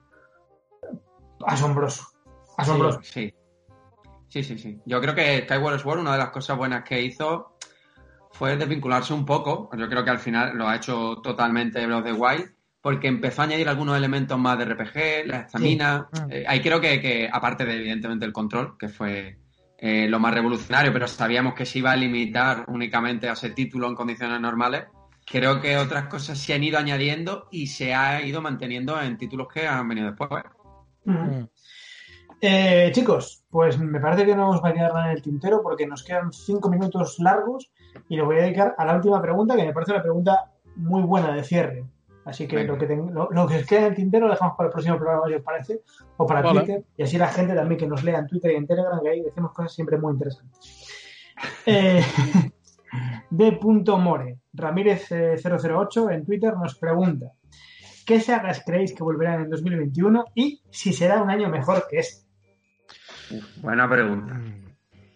asombroso. Asombroso. Sí. Sí, sí, sí. Yo creo que Skyward Sword, una de las cosas buenas que hizo fue desvincularse un poco. Yo creo que al final lo ha hecho totalmente Breath of the Wild, porque empezó a añadir algunos elementos más de RPG, la estamina. Sí. Eh, ahí creo que, que, aparte de, evidentemente, el control, que fue eh, lo más revolucionario, pero sabíamos que se iba a limitar únicamente a ese título en condiciones normales. Creo que otras cosas se han ido añadiendo y se ha ido manteniendo en títulos que han venido después. Ujú. Mm. Eh, chicos, pues me parece que no nos va a quedar nada en el tintero porque nos quedan cinco minutos largos y lo voy a dedicar a la última pregunta que me parece una pregunta muy buena de cierre. Así que Venga. lo que, ten- lo, lo que os queda en el tintero lo dejamos para el próximo programa, si os parece, o para Vale. Twitter, y así la gente también que nos lea en Twitter y en Telegram, que ahí decimos cosas siempre muy interesantes. Eh, D. More, Ramírez eh, 008 en Twitter nos pregunta ¿Qué sagas creéis que volverán en 2021 y si será un año mejor que este? Buena pregunta.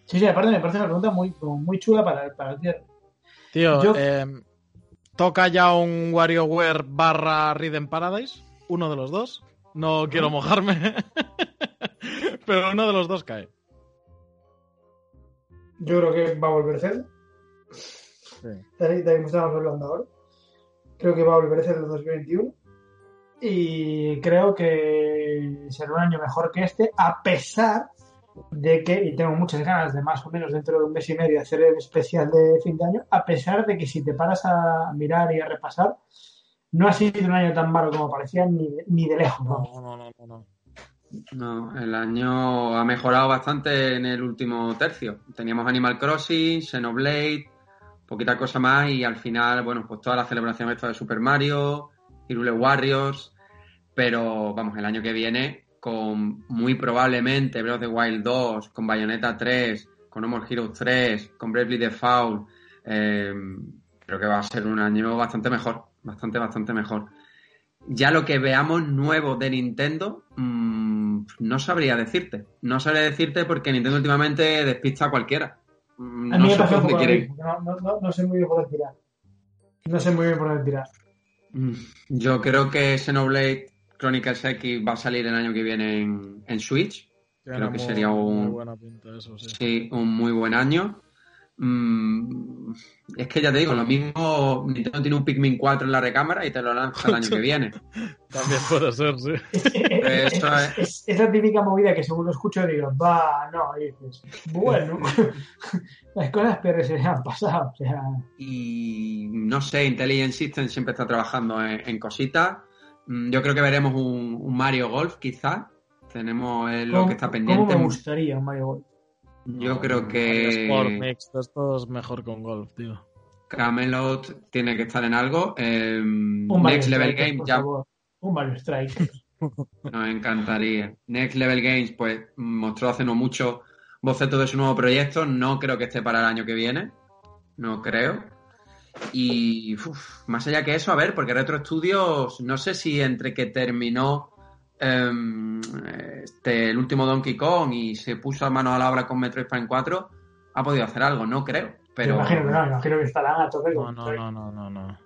Sí, sí, aparte me parece una pregunta muy, muy chula para, para el cierre. Tío, Yo- eh, toca ya un WarioWare barra Rhythm Paradise. Uno de los dos. No quiero mojarme. Pero uno de los dos cae. Yo creo que va a volver Zelda. Sí. Estamos hablando ahora. Creo que va a volver Zelda en 2021. Y creo que será un año mejor que este, a pesar de que, y tengo muchas ganas de más o menos dentro de un mes y medio hacer el especial de fin de año, a pesar de que si te paras a mirar y a repasar, no ha sido un año tan malo como parecía ni de, ni de lejos. No, no, no, no, no. No, el año ha mejorado bastante en el último tercio. Teníamos Animal Crossing, Xenoblade, poquita cosa más y al final, bueno, pues toda la celebración esta de Super Mario, Hyrule Warriors, pero vamos, el año que viene con muy probablemente Breath of the Wild 2, con Bayonetta 3, con No More Heroes 3, con Bravely Default, eh, creo que va a ser un año bastante mejor, bastante, bastante mejor. Ya lo que veamos nuevo de Nintendo, mmm, no sabría decirte. No sabría decirte porque Nintendo últimamente despista a cualquiera. Mm, A mí me sé por no sé muy bien por dónde tirar. No sé muy bien por dónde tirar. Mm, Yo creo que Xenoblade Chronicles X va a salir el año que viene en, en Switch. Tiene Creo que muy- sería un- Muy buena pinta eso, sí. Sí, un muy buen año. Mm, es que ya te digo, lo mismo Nintendo tiene un Pikmin 4 en la recámara y te lo lanza el año que viene. También puede ser, sí. es, Eso es. es- es la típica movida que según lo escucho digo, va, no, y dices, bueno, las cosas peores se le han pasado. O sea, Y no sé, Intelligent System siempre está trabajando en, en cositas. Mm, Yo creo que veremos un, un Mario Golf, quizás. Tenemos eh, lo ¿cómo- que está ¿Cómo pendiente. me gustaría un Mario Golf? Yo creo Sport que Mix, esto es mejor con golf, tío. Camelot tiene que estar en algo. Eh, Un Mario Next Level Strikers, Games ya favor. Un Mario Strikers. nos encantaría. Next Level Games, pues mostró hace no mucho boceto de su nuevo proyecto. No creo que esté para el año que viene. No creo. Y uf, más allá que eso, a ver, porque Retro Studios, no sé si entre que terminó em, este, el último Donkey Kong y se puso a mano a la obra con Metroid Prime 4, ha podido hacer algo, no creo. Pero Me imagino que no, me imagino que estarán a tope No, con no, no, no, no, no.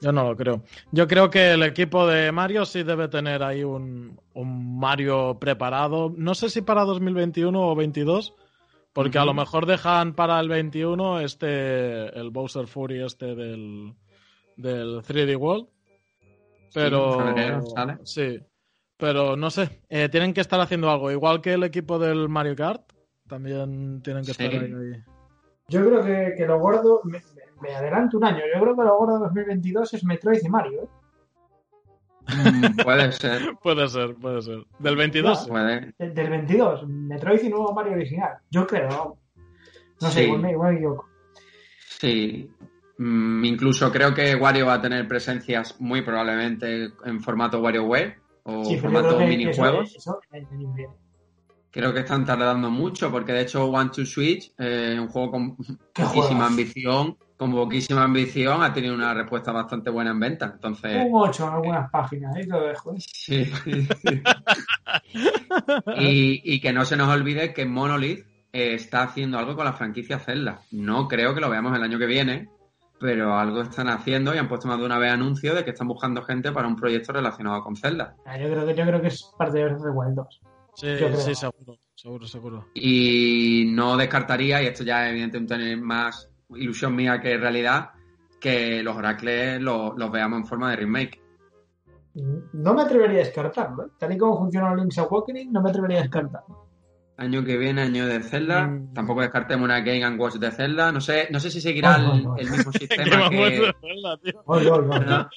Yo no lo creo. Yo creo que el equipo de Mario sí debe tener ahí un, un Mario preparado. No sé si para 2021 o 22, porque a lo mejor dejan para el 21 este el Bowser Fury este del, del 3D World. Pero en febrero sale. sí, pero no sé, eh, tienen que estar haciendo algo, igual que el equipo del Mario Kart, también tienen que Sí. estar ahí. ahí. Yo creo que, que lo gordo, me, me- me adelanto un año, yo creo que lo gordo de 2022 es Metroid y Mario. ¿eh? Mm, puede ser, Puede ser, puede ser. Del 22. sí. puede. De- Del 22, Metroid y nuevo Mario original. Yo creo, no sé, Sí. igual me, igual me equivoco. Sí. Mm, incluso creo que Wario va a tener presencias muy probablemente en formato WarioWare o Sí, formato minijuegos. Eso, eso en Creo que están tardando mucho porque de hecho One to Switch, eh, un juego con ¿Qué poquísima ambición, con poquísima ambición, ha tenido una respuesta bastante buena en venta. Entonces, Un 8 en algunas páginas, ahí te lo dejo. ¿eh? sí. y, y que no se nos olvide que Monolith eh, está haciendo algo con la franquicia Zelda. No creo que lo veamos el año que viene, pero algo están haciendo y han puesto más de una vez anuncio de que están buscando gente para un proyecto relacionado con Zelda. Ah, Yo creo que, yo creo que es parte de Breath of the Wild 2. Sí, sí, seguro, seguro, seguro. Y no descartaría, y esto ya evidentemente tiene más ilusión mía que realidad, que los Oracles lo- los veamos en forma de remake. No me atrevería a descartarlo. ¿eh? Tal y como funciona Link's Awakening, no me atrevería a descartarlo. Año que viene, año de Zelda. Mm. Tampoco descartemos una Game and Watch de Zelda. No sé, no sé si seguirá ay, el, ay. el mismo sistema que. de Zelda, tío. Oye, oye, oye. No,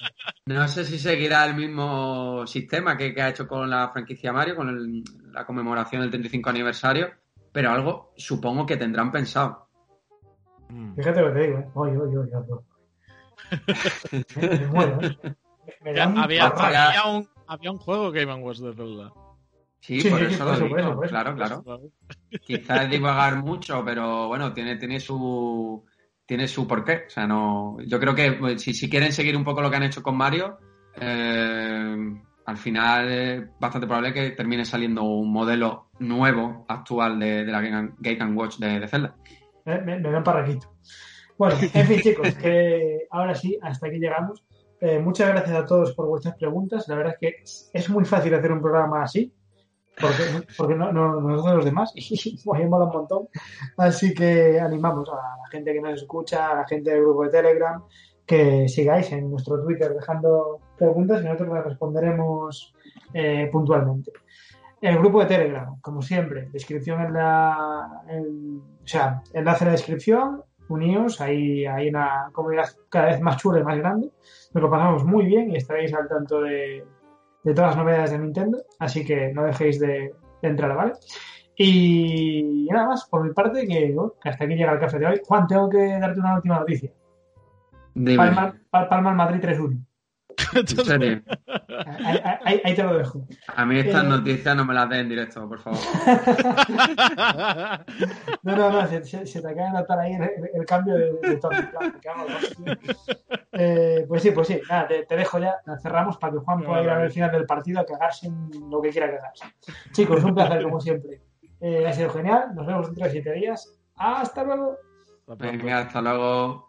no sé si seguirá el mismo sistema que, que ha hecho con la franquicia Mario, con el- la conmemoración del 35 aniversario, pero algo supongo que tendrán pensado. Mm. Fíjate lo que te digo, ¿eh? Oye, oye, oye, oye. Me, me muero, ¿eh? Me, Había, había un, había un juego Game Watch de Zelda. Sí, Sí, por sí, eso lo por eso, digo. por eso. Claro, claro. Quizás divagar mucho, pero bueno, tiene, tiene su tiene su porqué. O sea, no. Yo creo que pues, si, si quieren seguir un poco lo que han hecho con Mario, eh, al final es bastante probable que termine saliendo un modelo nuevo, actual de, de la Game, Game Watch de, de Zelda. Me, me, me parraquito. Bueno, en fin, chicos, que ahora sí, hasta aquí llegamos. Eh, muchas gracias a todos por vuestras preguntas. La verdad es que es muy fácil hacer un programa así, porque, porque no, no, nosotros los demás, y mola un montón. Así que animamos a la gente que nos escucha, a la gente del grupo de Telegram, que sigáis en nuestro Twitter dejando preguntas y nosotros las responderemos eh, puntualmente. El grupo de Telegram, como siempre, descripción en la. O sea, enlace en la descripción, uníos, ahí hay una comunidad cada vez más chula y más grande. Nos lo pasamos muy bien y estaréis al tanto de, de todas las novedades de Nintendo, así que no dejéis de, de entrar, ¿vale? Y nada más, por mi parte, que, bueno, que hasta aquí llega el café de hoy. Juan, tengo que darte una última noticia. Palma, Pal- Palma al Madrid 3-1. En serio. Ahí, ahí- ahí te lo dejo. A mí estas Eh. noticias no me las den en directo, por favor. No, no, no, se, se- se te acaba de notar ahí el, cambio de, de hostia. Eh, pues sí, pues sí, nada, te, te dejo ya, la cerramos para que Juan pueda ir a ver el final del partido a cagarse en lo que quiera cagarse. Chicos, un placer como siempre. Eh, ha sido genial, nos vemos dentro de siete días. Hasta luego. Venga, hasta luego.